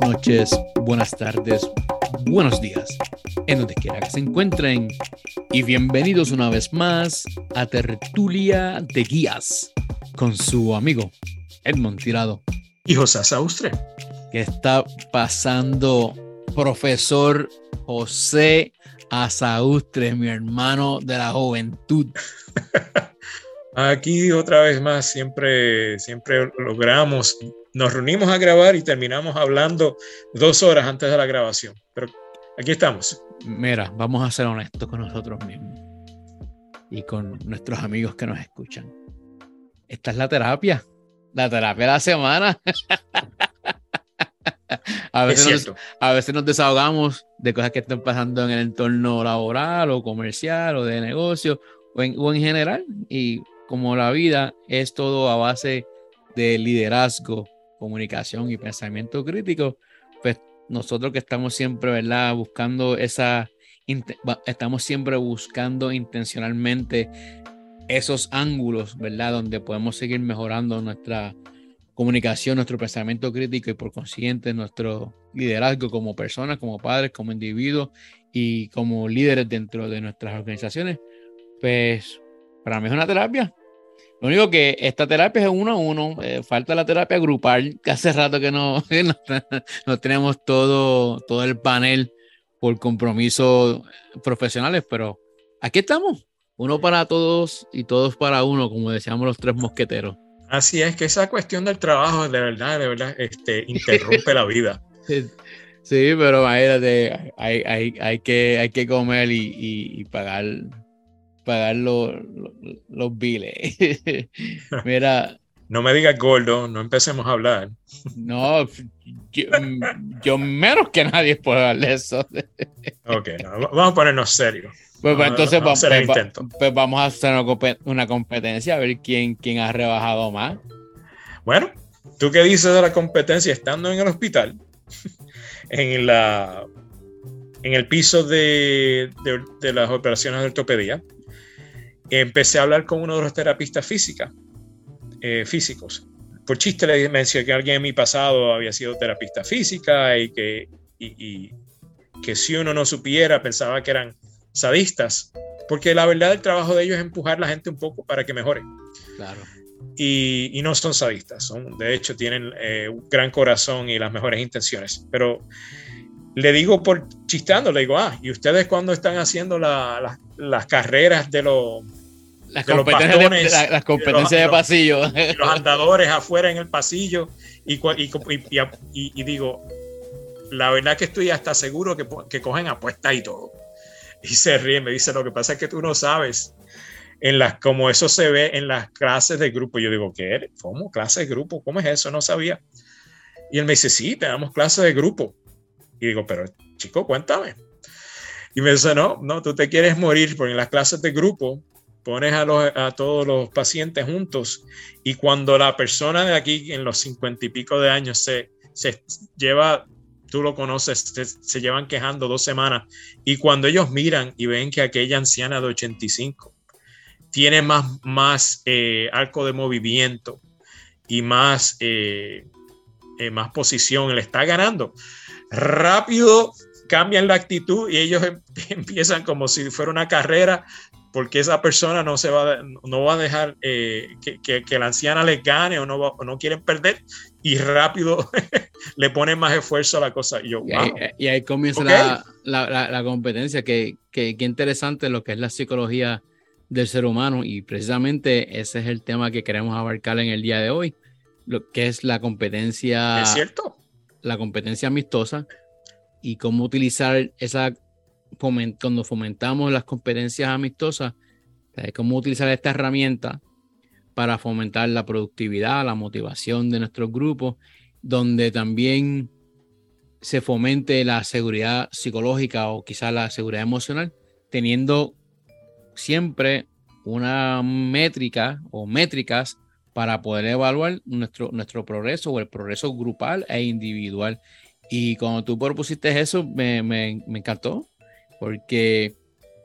buenas noches, buenas tardes, buenos días, en donde quiera que se encuentren. Y bienvenidos una vez más a Tertulia de Guías con su amigo Edmond Tirado. Y José Saustre. ¿Qué está pasando, profesor José Asaustre, mi hermano de la juventud? Aquí otra vez más, siempre, siempre logramos, nos reunimos a grabar y terminamos hablando dos horas antes de la grabación. Pero aquí estamos. Mira, vamos a ser honestos con nosotros mismos y con nuestros amigos que nos escuchan. Esta es la terapia, la terapia de la semana. a, veces nos, a veces nos desahogamos de cosas que están pasando en el entorno laboral o comercial o de negocio o en, o en general. Y como la vida es todo a base de liderazgo, comunicación y pensamiento crítico, pues nosotros que estamos siempre, ¿verdad? Buscando esa, estamos siempre buscando intencionalmente esos ángulos, ¿verdad? Donde podemos seguir mejorando nuestra comunicación, nuestro pensamiento crítico y por consiguiente nuestro liderazgo como personas, como padres, como individuos y como líderes dentro de nuestras organizaciones, pues para mí es una terapia. Lo único que esta terapia es uno a uno, eh, falta la terapia grupal, que hace rato que no, no, tenemos todo, todo el panel por compromisos profesionales, pero aquí estamos, uno para todos y todos para uno, como decíamos los tres mosqueteros. Así es que esa cuestión del trabajo, de verdad, de verdad, este, interrumpe la vida. Sí, pero imagínate, hay, hay, hay, que, hay que comer y, y pagar pagar los, los, biles. Mira. No me digas gordo, no empecemos a hablar. No, yo, menos que nadie puedo hablar de eso. ok, vamos a ponernos serios. Pues, pues entonces vamos, a pues, pues, vamos a hacer una competencia a ver quién, quién ha rebajado más. Bueno, ¿tú qué dices de la competencia estando en el hospital? en la en el piso de, de, de las operaciones de ortopedia empecé a hablar con uno de los terapistas física, eh, físicos. Por chiste le mencioné que alguien en mi pasado había sido terapista física y que, y, que si uno no supiera pensaba que eran sadistas, porque la verdad el trabajo de ellos es empujar a la gente un poco para que mejore. Claro. Y, y, no son sadistas, son, de hecho tienen eh, un gran corazón y las mejores intenciones. Pero le digo por chistando, le digo, ah, ¿y ustedes cuando están haciendo las carreras de los las competencias, de, las competencias de, pasillo. los andadores afuera en el pasillo. Y, y, y, digo, la verdad que estoy hasta seguro que, que cogen apuestas y todo. Y se ríe, me dice, lo que pasa es que tú no sabes en las, como eso se ve en las clases de grupo. Yo digo, ¿qué? ¿Cómo? ¿Clases de grupo? ¿Cómo es eso? No sabía. Y él me dice, sí, tenemos clases de grupo. Y digo, pero chico, cuéntame. Y me dice, no, no, tú te quieres morir porque en las clases de grupo pones a, a todos los pacientes juntos y cuando la persona de aquí en los cincuenta y pico de años se, se lleva, tú lo conoces, se, llevan quejando dos semanas y cuando ellos miran y ven que aquella anciana de 85 tiene más, más eh, arco de movimiento y más, eh, eh, más posición, le está ganando, rápido cambian la actitud y ellos em, empiezan como si fuera una carrera porque esa persona no se va, no va a dejar eh, que, que, la anciana les gane o no, no quieren perder y rápido le ponen más esfuerzo a la cosa. Y, yo, y, ahí, comienza la, la, la, competencia, que, que, que, interesante lo que es la psicología del ser humano y precisamente ese es el tema que queremos abarcar en el día de hoy, lo que es la competencia. Es cierto. La competencia amistosa y cómo utilizar esa cuando fomentamos las competencias amistosas, cómo utilizar esta herramienta para fomentar la productividad, la motivación de nuestros grupos, donde también se fomente la seguridad psicológica o quizás la seguridad emocional, teniendo siempre una métrica o métricas para poder evaluar nuestro, nuestro progreso o el progreso grupal e individual. Y cuando tú propusiste eso, me, me, me encantó, porque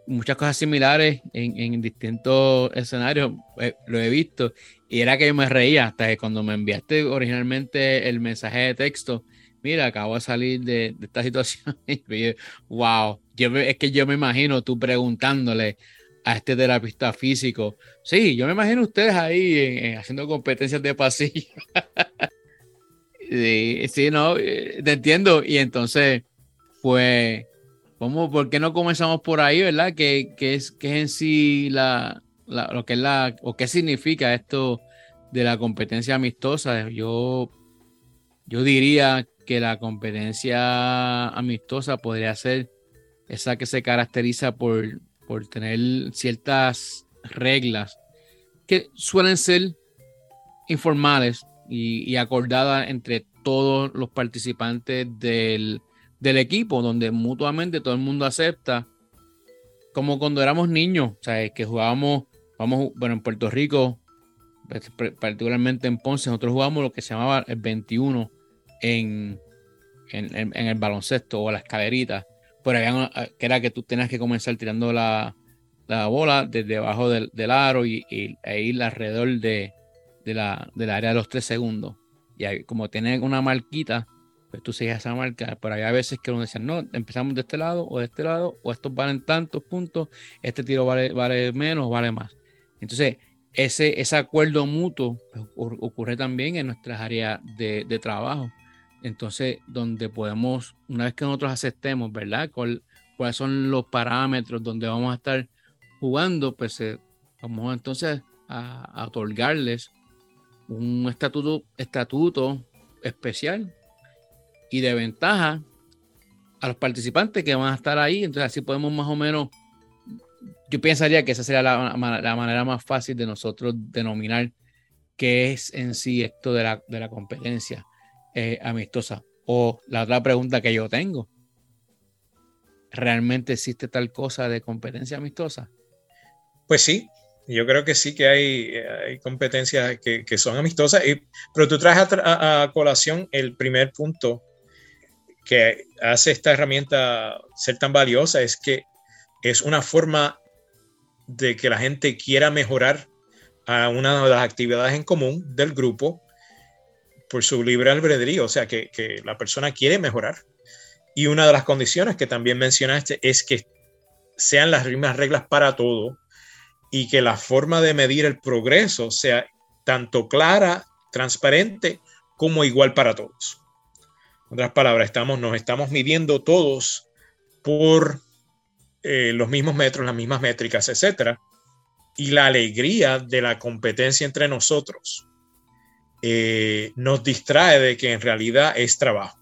muchas cosas similares en, en distintos escenarios eh, lo he visto y era que yo me reía hasta que cuando me enviaste originalmente el mensaje de texto mira, acabo de salir de, esta situación. wow, yo es que yo me imagino tú preguntándole a este terapista físico, sí, yo me imagino ustedes ahí haciendo competencias de pasillo. sí, sí, no, eh, te entiendo. Y entonces, pues, ¿cómo, ¿por qué no comenzamos por ahí, verdad? ¿Qué, es, qué es en sí la, lo que es la, o qué significa esto de la competencia amistosa? Yo, yo diría que la competencia amistosa podría ser esa que se caracteriza por, por tener ciertas reglas que suelen ser informales y, acordadas entre todos los participantes del, del, equipo, donde mutuamente todo el mundo acepta, como cuando éramos niños, o sea, que jugábamos, vamos, bueno, en Puerto Rico, particularmente en Ponce, nosotros jugábamos lo que se llamaba el 21 en, en, el baloncesto o la escalerita, pero había que era que tú tenías que comenzar tirando la, la bola desde abajo del, del aro y, e ir alrededor de, de la, del área de los tres segundos. Y como tiene una marquita, pues tú sigues esa marca, pero hay veces que uno dice, no, empezamos de este lado o de este lado, o estos valen tantos puntos, este tiro vale, vale menos, vale más. Entonces, ese, ese acuerdo mutuo pues, ocurre también en nuestras áreas de, de trabajo. Entonces, donde podemos, una vez que nosotros aceptemos, ¿verdad? ¿Cuáles son los parámetros donde vamos a estar jugando? Pues eh, vamos entonces a, otorgarles un estatuto, estatuto especial y de ventaja a los participantes que van a estar ahí. Entonces, así podemos más o menos, yo pensaría que esa sería la, manera más fácil de nosotros denominar qué es en sí esto de la, de la competencia eh, amistosa. O la otra pregunta que yo tengo, ¿realmente existe tal cosa de competencia amistosa? Pues sí, yo creo que sí que hay, competencias que, son amistosas, y, pero tú traes a, colación el primer punto que hace esta herramienta ser tan valiosa, es que es una forma de que la gente quiera mejorar a una de las actividades en común del grupo por su libre albedrío, o sea, que, la persona quiere mejorar. Y una de las condiciones que también mencionaste es que sean las mismas reglas para todo y que la forma de medir el progreso sea tanto clara, transparente, como igual para todos. Otras palabras, estamos, nos estamos midiendo todos por eh, los mismos metros, las mismas métricas, etc. Y la alegría de la competencia entre nosotros eh, nos distrae de que en realidad es trabajo.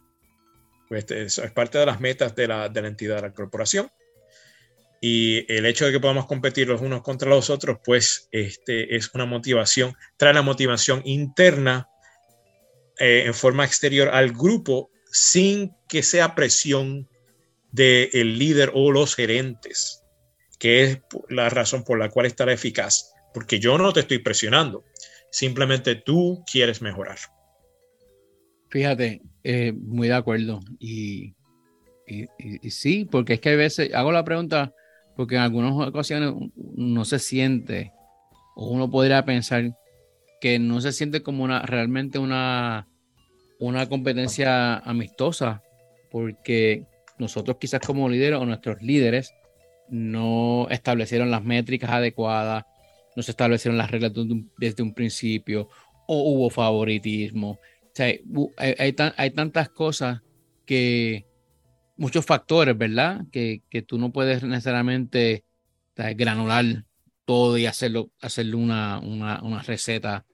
Pues eso es parte de las metas de la, de la entidad de la corporación. Y el hecho de que podamos competir los unos contra los otros, pues este, es una motivación, trae la motivación interna eh, en forma exterior al grupo sin que sea presión del líder o los gerentes, que es la razón por la cual estará eficaz. Porque yo no te estoy presionando simplemente tú quieres mejorar. Fíjate, eh, muy de acuerdo. Y, sí, porque es que a veces hago la pregunta porque en algunas ocasiones no se siente, o uno podría pensar que no se siente como una realmente una, una competencia amistosa, porque nosotros quizás como líderes o nuestros líderes no establecieron las métricas adecuadas, no se establecieron las reglas desde un, principio, o hubo favoritismo. hay, tantas cosas que, muchos factores, ¿verdad? Que, tú no puedes necesariamente granular todo y hacerlo, hacerle una, una, receta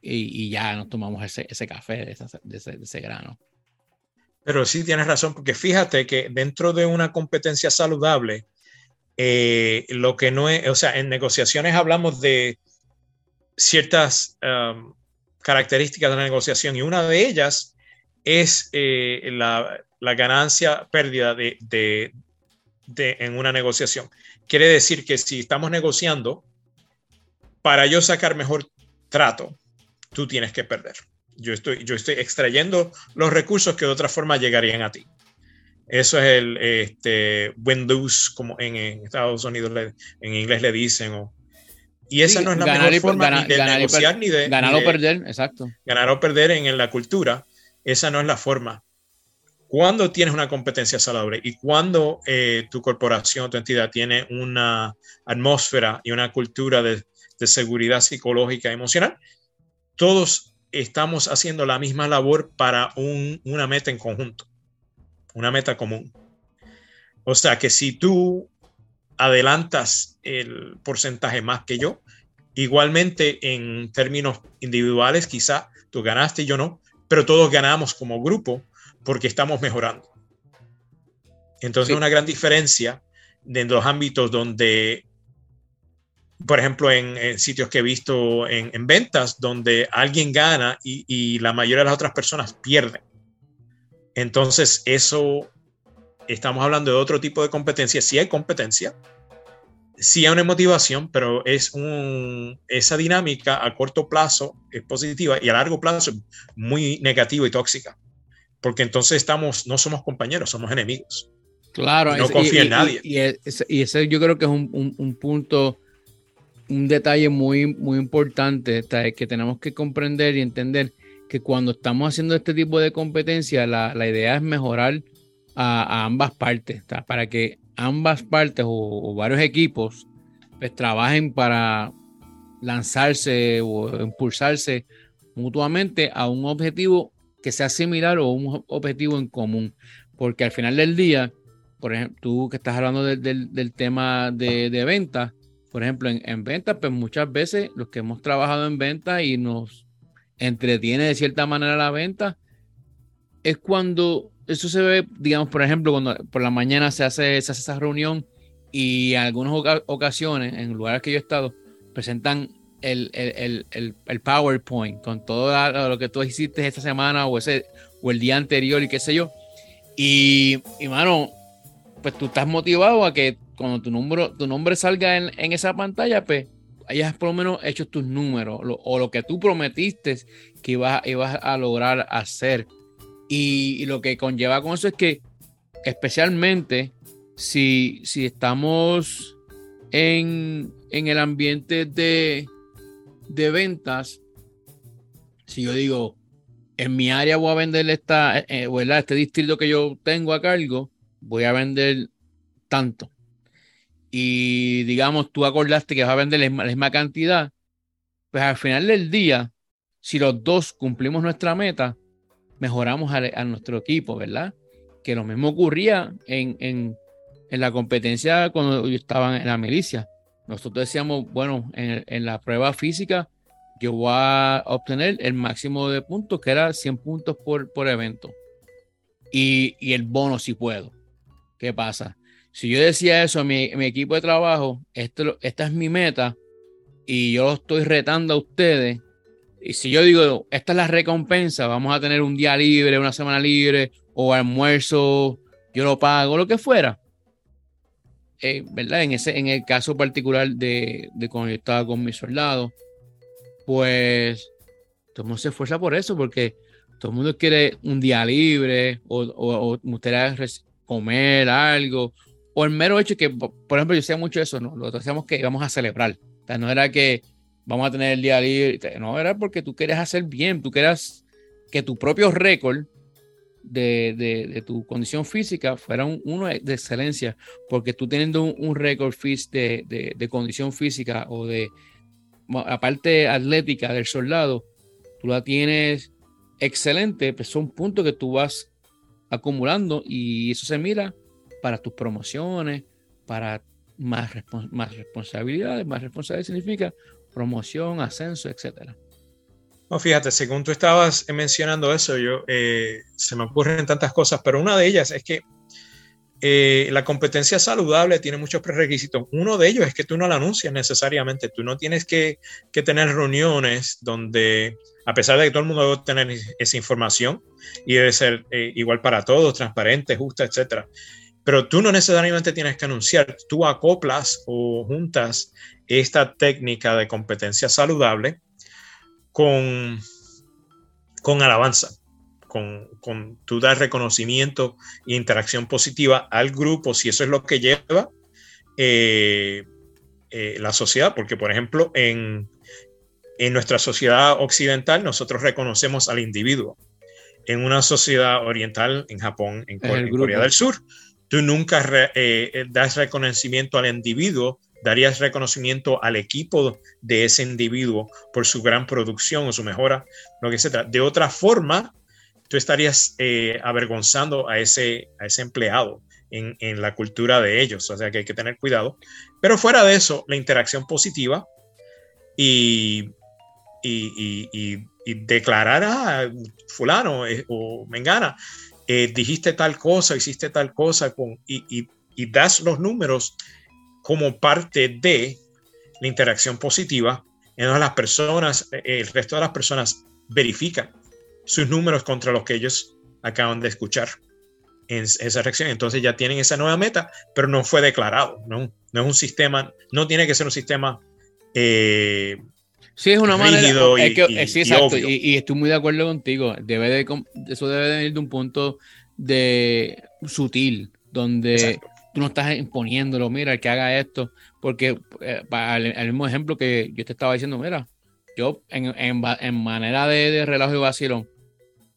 y, ya nos tomamos ese, ese café de, ese, de ese grano. Pero sí tienes razón, porque fíjate que dentro de una competencia saludable, eh, lo que no es, o sea, en negociaciones hablamos de ciertas um, características de la negociación y una de ellas es eh, la, ganancia, pérdida de, de, en una negociación. Quiere decir que si estamos negociando, para yo sacar mejor trato, tú tienes que perder. Yo estoy, yo estoy extrayendo los recursos que de otra forma llegarían a ti. Eso es el este, win-lose, como en, Estados Unidos en inglés le dicen. O, y esa no es la mejor forma ni de negociar ni de... Ganar o perder, exacto. Ganar o perder en, la cultura, esa no es la forma. cuando tienes una competencia saludable y cuando eh, tu corporación o tu entidad tiene una atmósfera y una cultura de, seguridad psicológica y emocional, todos estamos haciendo la misma labor para una meta en conjunto, una meta común. O sea que si tú adelantas el porcentaje más que yo, igualmente en términos individuales, quizá tú ganaste y yo no, pero todos ganamos como grupo porque estamos mejorando. Entonces, una gran diferencia en los ámbitos donde, por ejemplo, en, sitios que he visto en, ventas, donde alguien gana y, la mayoría de las otras personas pierden. Entonces, eso, estamos hablando de otro tipo de competencia. Sí hay competencia, sí hay una motivación, pero es un, esa dinámica a corto plazo es positiva y a largo plazo muy negativa y tóxica porque entonces estamos, no somos compañeros, somos enemigos. Claro, no confía en nadie. Y, ese, yo creo que es un, punto, un detalle muy, muy importante que tenemos que comprender y entender que cuando estamos haciendo este tipo de competencia, la, idea es mejorar a, ambas partes, para que ambas partes o, varios equipos pues, trabajen para lanzarse o impulsarse mutuamente a un objetivo que sea similar o un objetivo en común. Porque al final del día, por ejemplo, tú que estás hablando del tema de, de ventas, por ejemplo, en, en ventas, pues muchas veces los que hemos trabajado en ventas y nos entretiene de cierta manera la venta, es cuando eso se ve, digamos, por ejemplo, cuando por la mañana se hace, se hace esa reunión y en algunas ocasiones, en lugares que yo he estado, presentan el, el, el, el, PowerPoint con todo lo que tú hiciste esta semana o, ese, o el día anterior y qué sé yo. Y, y mano, pues tú estás motivado a que cuando tu, número, tu nombre salga en, en esa pantalla, pues hayas por lo menos hecho tus números o lo que tú prometiste que ibas, ibas a lograr hacer. Y, lo que conlleva con eso es que, especialmente si, si estamos en, en el ambiente de, de ventas, si yo digo, en mi área voy a vender esta, eh, eh, este distrito que yo tengo a cargo, voy a vender tanto. Y digamos, tú acordaste que vas a vender la misma, cantidad, pues al final del día, si los dos cumplimos nuestra meta, mejoramos a, nuestro equipo, ¿verdad? Que lo mismo ocurría en, en, en, la competencia cuando yo estaba en la milicia. Nosotros decíamos, bueno, en, la prueba física yo voy a obtener el máximo de puntos, que era 100 puntos por, por evento. Y, el bono si puedo. ¿Qué pasa? Si yo decía eso a mi, equipo de trabajo, esto, esta es mi meta y yo lo estoy retando a ustedes, y si yo digo, esta es la recompensa, vamos a tener un día libre, una semana libre, o almuerzo, yo lo pago, lo que fuera, eh, ¿verdad? En, ese, en el caso particular de, de cuando yo estaba con mis soldados, pues todo el mundo se esfuerza por eso, porque todo el mundo quiere un día libre o, o, o comer algo, o el mero hecho que, por ejemplo, yo decía mucho eso, ¿no? Lo decíamos que íbamos a celebrar. O sea, no era que vamos a tener el día libre, no, era porque tú querías hacer bien, tú querías que tu propio récord de, tu condición física fuera uno de excelencia, porque tú teniendo un, récord de, de, condición física o de la parte atlética del soldado, tú la tienes excelente, pues son puntos que tú vas acumulando y eso se mira para tus promociones, para más, más responsabilidades, más responsabilidad significa promoción, ascenso, etcétera. No, fíjate, según tú estabas mencionando eso, yo eh, se me ocurren tantas cosas, pero una de ellas es que eh, la competencia saludable tiene muchos prerequisitos. Uno de ellos es que tú no la anuncias necesariamente. Tú no tienes que, tener reuniones donde, a pesar de que todo el mundo debe tener esa información y debe ser eh, igual para todos, transparente, justa, etcétera. Pero tú no necesariamente tienes que anunciar. Tú acoplas o juntas esta técnica de competencia saludable con, con alabanza, con, con tú dar reconocimiento e interacción positiva al grupo, si eso es lo que lleva eh, eh, la sociedad, porque por ejemplo en, en nuestra sociedad occidental nosotros reconocemos al individuo. en una sociedad oriental, en Japón, en, Corea del Sur, tú nunca eh, das reconocimiento al individuo, darías reconocimiento al equipo de ese individuo por su gran producción o su mejora, lo que sea. De otra forma, tú estarías eh, avergonzando a ese, a ese empleado en, en, la cultura de ellos, o sea que hay que tener cuidado. Pero fuera de eso, la interacción positiva y, y, y, y declarar a fulano eh, o mengana, eh, dijiste tal cosa, hiciste tal cosa con, y, das los números como parte de la interacción positiva, en las personas, el resto de las personas verifican sus números contra los que ellos acaban de escuchar en esa reacción. Entonces ya tienen esa nueva meta, pero no fue declarado. No, no es un sistema, no tiene que ser un sistema. Eh, sí, es una manera. Y, que, sí, exacto. Y, estoy muy de acuerdo contigo. Debe de, eso debe de venir de un punto de sutil, donde tú no estás imponiéndolo. Mira, el que haga esto. Porque eh, el, mismo ejemplo que yo te estaba diciendo, mira, yo en, en, manera de, de relajo y vacilón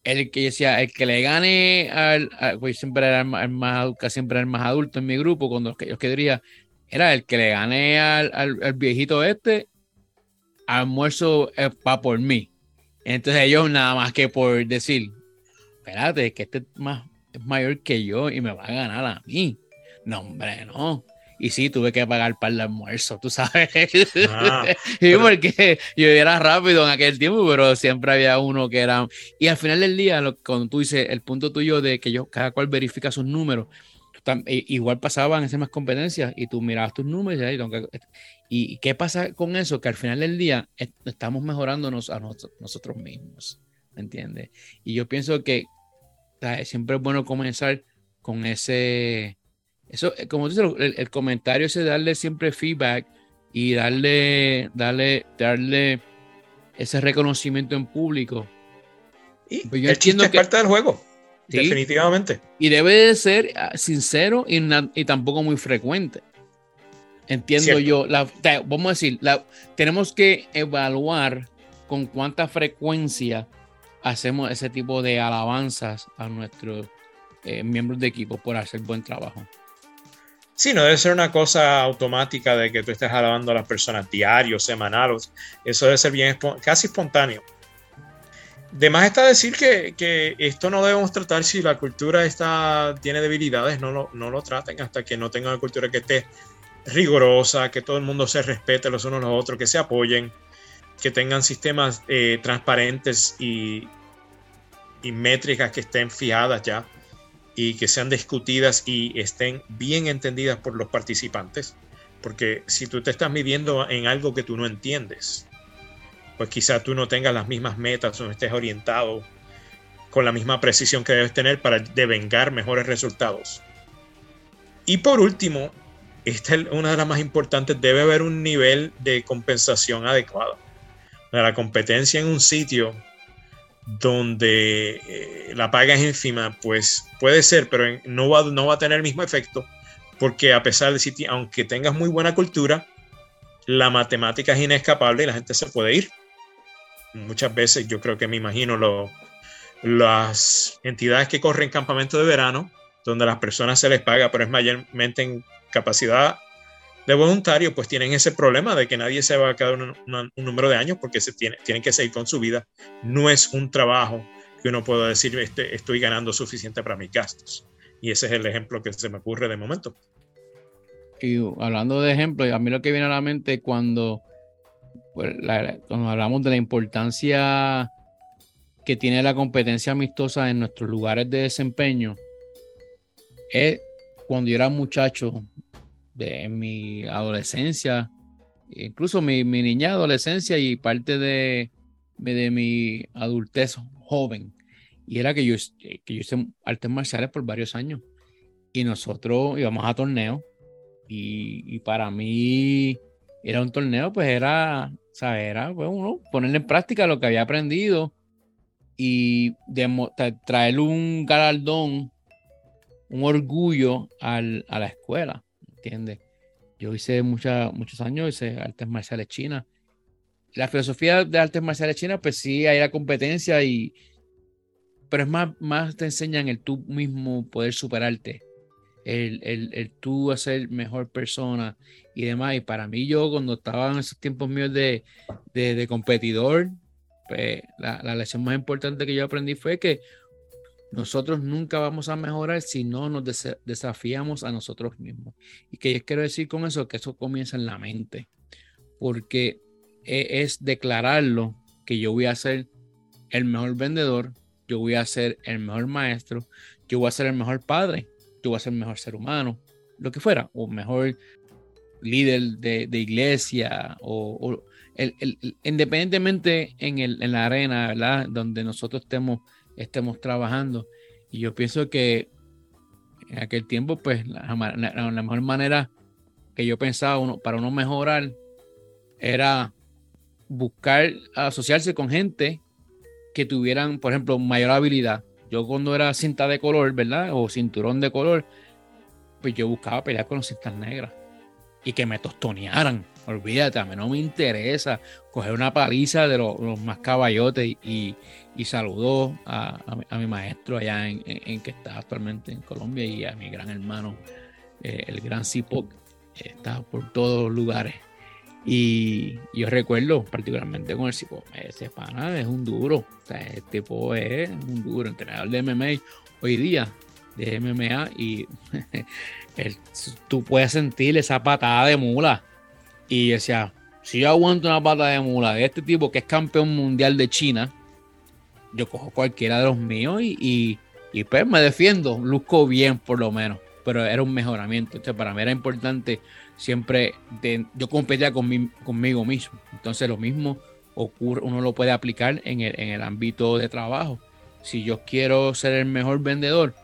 el que decía, el que le gane al, pues siempre era el más, siempre el más adulto en mi grupo, cuando yo que diría, era el que le gane al, viejito este, almuerzo va por mí. Entonces ellos nada más que por decir, espérate, que este es, más, es mayor que yo y me va a ganar a mí. No, hombre, no. Y sí, tuve que pagar para el almuerzo, tú sabes. Ah, y porque yo era rápido en aquel tiempo, pero siempre había uno que era. Y al final del día, cuando tú dices el punto tuyo de que yo, cada cual verifica sus números, igual pasaban esas más competencias y tú mirabas tus números y, y, qué pasa con eso, que al final del día estamos mejorándonos a nosotros, mismos, ¿me entiendes? Y yo pienso que siempre es bueno comenzar con ese eso, eh, como dices, el, el, comentario es darle siempre feedback y darle, darle, darle ese reconocimiento en público. Y pues yo el chiste es parte del juego, definitivamente. Y debe de ser ah, sincero y, y tampoco muy frecuente. Entiendo yo. La, vamos a decir, la, tenemos que evaluar con cuánta frecuencia hacemos ese tipo de alabanzas a nuestros eh, miembros de equipo por hacer buen trabajo. Sí, no debe ser una cosa automática de que tú estés alabando a las personas diarios, semanales. Eso debe ser bien casi espontáneo. De más está decir que, esto no debemos tratar si la cultura está, tiene debilidades, no lo, no lo traten hasta que no tenga una cultura que esté rigurosa, que todo el mundo se respete los unos a los otros, que se apoyen, que tengan sistemas eh, transparentes y, y métricas que estén fijadas ya y que sean discutidas y estén bien entendidas por los participantes. Porque si tú te estás midiendo en algo que tú no entiendes, pues quizá tú no tengas las mismas metas o no estés orientado con la misma precisión que debes tener para devengar mejores resultados. Y por último, esta es una de las más importantes, debe haber un nivel de compensación adecuado. La competencia en un sitio donde eh, la paga es ínfima, pues puede ser, pero no va, no va a tener el mismo efecto, porque a pesar de si, aunque tengas muy buena cultura, la matemática es inescapable y la gente se puede ir. Muchas veces yo creo que me imagino lo, las entidades que corren campamentos de verano, donde a las personas se les paga, pero es mayormente en capacidad de voluntario, pues tienen ese problema de que nadie se va a quedar un, número de años porque se tiene, tienen que seguir con su vida. No es un trabajo que uno pueda decir, este, estoy ganando suficiente para mis gastos. Y ese es el ejemplo que se me ocurre de momento. Y hablando de ejemplos, a mí lo que viene a la mente cuando, pues, cuando hablamos de la importancia que tiene la competencia amistosa en nuestros lugares de desempeño, es cuando yo era muchacho, de mi adolescencia, incluso mi, mi niña adolescencia y parte de, de mi adultez joven. Y era que yo, que yo hice artes marciales por varios años. Y nosotros íbamos a torneos. Y, para mí era un torneo, pues era, ¿sabes? Era pues, uno poner en práctica lo que había aprendido y traer un galardón, un orgullo al, a la escuela. ¿entiendes? Yo hice muchos años, hice artes marciales chinas. La filosofía de artes marciales chinas, pues sí, hay la competencia y pero es más, más te enseñan el tú mismo poder superarte, el, el, el tú ser mejor persona y demás. Y para mí, yo cuando estaba en esos tiempos míos de, de, competidor, pues, la, la, lección más importante que yo aprendí fue que nosotros nunca vamos a mejorar si no nos desafiamos a nosotros mismos. Y que yo quiero decir con eso que eso comienza en la mente, porque e, es declararlo que yo voy a ser el mejor vendedor, yo voy a ser el mejor maestro, yo voy a ser el mejor padre, yo voy a ser mejor ser humano, lo que fuera, o mejor líder de, de iglesia, o, o el, el, independientemente en, el, en la arena, ¿verdad? Donde nosotros estemos, estemos trabajando. Y yo pienso que en aquel tiempo, pues, la, la, la mejor manera que yo pensaba uno, para uno mejorar era buscar asociarse con gente que tuvieran, por ejemplo, mayor habilidad. Yo cuando era cinta de color, ¿verdad? O cinturón de color, pues yo buscaba pelear con los cintas negras y que me tostonearan. Olvídate, a mí no me interesa coger una paliza de los, más caballotes y, y saludó a, a, mi, a, maestro allá en, que está actualmente en Colombia y a mi gran hermano, eh, el gran Cipoc, está por todos los lugares. Y yo recuerdo particularmente con el Cipoc, ese pana es un duro, o sea, tipo es un duro, entrenador de MMA. Hoy día, de MMA, y el, tú puedes sentir esa patada de mula. Y decía, si yo aguanto una pata de mula de este tipo que es campeón mundial de China, yo cojo cualquiera de los míos y, y, pues me defiendo, luzco bien por lo menos, pero era un mejoramiento. Entonces para mí era importante siempre, yo competía con mi, conmigo mismo. Entonces lo mismo ocurre, uno lo puede aplicar en el, ámbito de trabajo. Si yo quiero ser el mejor vendedor,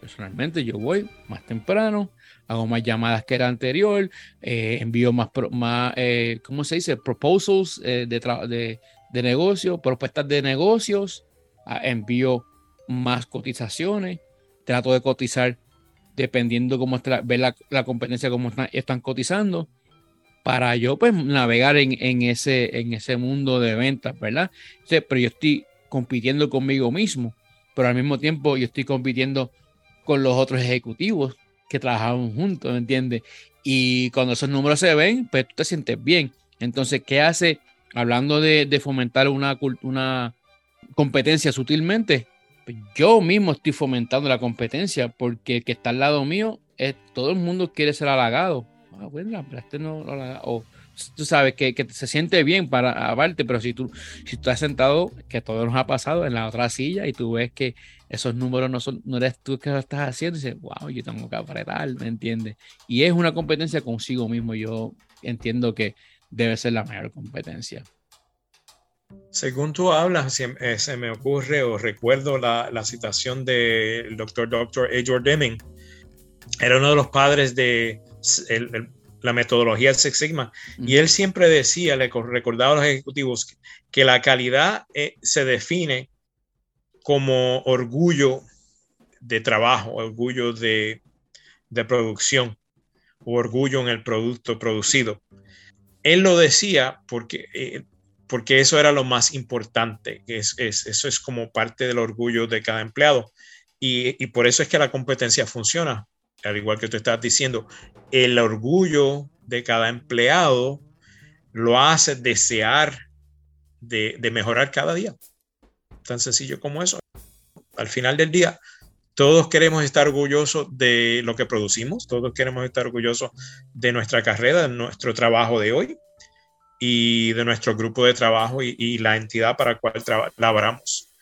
personalmente yo voy más temprano, hago más llamadas que era anterior, eh, envío más, más eh, ¿cómo se dice? Proposals eh, de, de, de negocio, propuestas de negocios, envío más cotizaciones, trato de cotizar dependiendo cómo está, ver la, la competencia, cómo están, están, cotizando, para yo pues navegar en, en, ese, en ese mundo de ventas, ¿verdad? Sea, pero yo estoy compitiendo conmigo mismo, pero al mismo tiempo yo estoy compitiendo con los otros ejecutivos que trabajamos juntos, ¿me entiendes? Y cuando esos números se ven, pues tú te sientes bien. Entonces, ¿qué hace? Hablando de, de fomentar una, una competencia sutilmente, yo mismo estoy fomentando la competencia porque el que está al lado mío, es, todo el mundo quiere ser halagado. Ah, bueno, este no. O tú sabes que, se siente bien para aparte, pero si tú, si tú estás sentado, que todo nos ha pasado en la otra silla y tú ves que esos números no son, no eres tú que lo estás haciendo, dices, wow, yo tengo que apretar, ¿me entiendes? Y es una competencia consigo mismo, yo entiendo que debe ser la mayor competencia. Según tú hablas, se, eh, se me ocurre o recuerdo la, la citación del doctor Dr. Edward Deming. Era uno de los padres de el, el, la metodología del Six Sigma. Mm. Y él siempre decía, le recordaba a los ejecutivos, que, que la calidad eh, se define como orgullo de trabajo, orgullo de, de producción o orgullo en el producto producido. Él lo decía porque, eh, porque eso era lo más importante, es, es, eso es como parte del orgullo de cada empleado. Y, y, por eso es que la competencia funciona, al igual que tú estás diciendo, el orgullo de cada empleado lo hace desear de, de mejorar cada día. Tan sencillo como eso. Al final del día, todos queremos estar orgullosos de lo que producimos, todos queremos estar orgullosos de nuestra carrera, de nuestro trabajo de hoy y de nuestro grupo de trabajo y, y la entidad para la cual laboramos.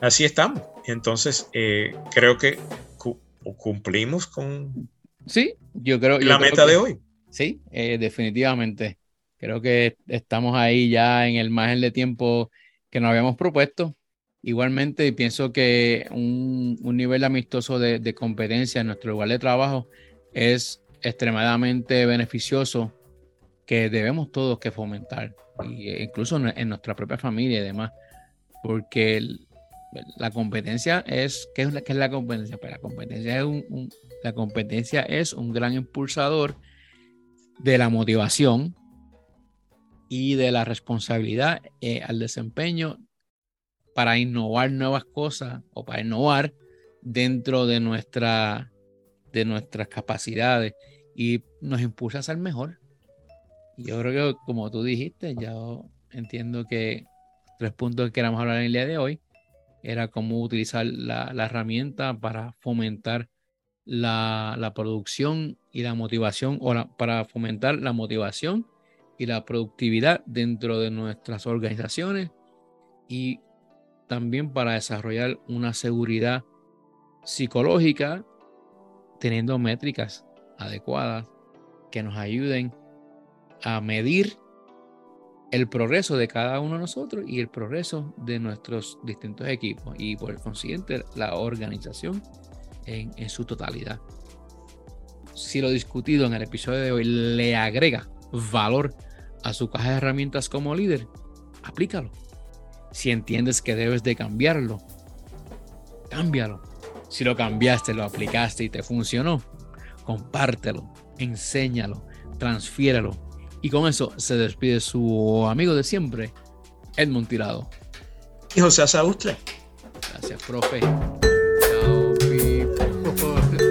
Así estamos. Entonces, eh, creo que cu cumplimos con sí, yo creo, la yo meta creo que, de hoy. Sí, eh, definitivamente. Creo que estamos ahí ya en el margen de tiempo que nos habíamos propuesto. Igualmente, pienso que un, un nivel amistoso de, de, competencia en nuestro lugar de trabajo es extremadamente beneficioso que debemos todos que fomentar, y incluso en nuestra propia familia y demás, porque la competencia es, ¿qué es, la, qué es la competencia? Pues la competencia es un, un, la competencia es un gran impulsador de la motivación y de la responsabilidad eh, al desempeño para innovar nuevas cosas o para innovar dentro de, nuestra, de nuestras capacidades y nos impulsa a ser mejor. Yo creo que, como tú dijiste, ya entiendo que tres puntos que queramos hablar en el día de hoy era cómo utilizar la, herramienta para fomentar la, producción y la motivación, o para fomentar la motivación y la productividad dentro de nuestras organizaciones y también para desarrollar una seguridad psicológica teniendo métricas adecuadas que nos ayuden a medir el progreso de cada uno de nosotros y el progreso de nuestros distintos equipos y por consiguiente la organización en, en su totalidad. Si lo discutido en el episodio de hoy le agrega valor a su caja de herramientas como líder, aplícalo. Si entiendes que debes de cambiarlo, cámbialo. Si lo cambiaste, lo aplicaste y te funcionó, compártelo, enséñalo, transfiéralo y con eso se despide su amigo de siempre, Edmond Tirado. Y José Asaustre. Gracias, profe. Chao,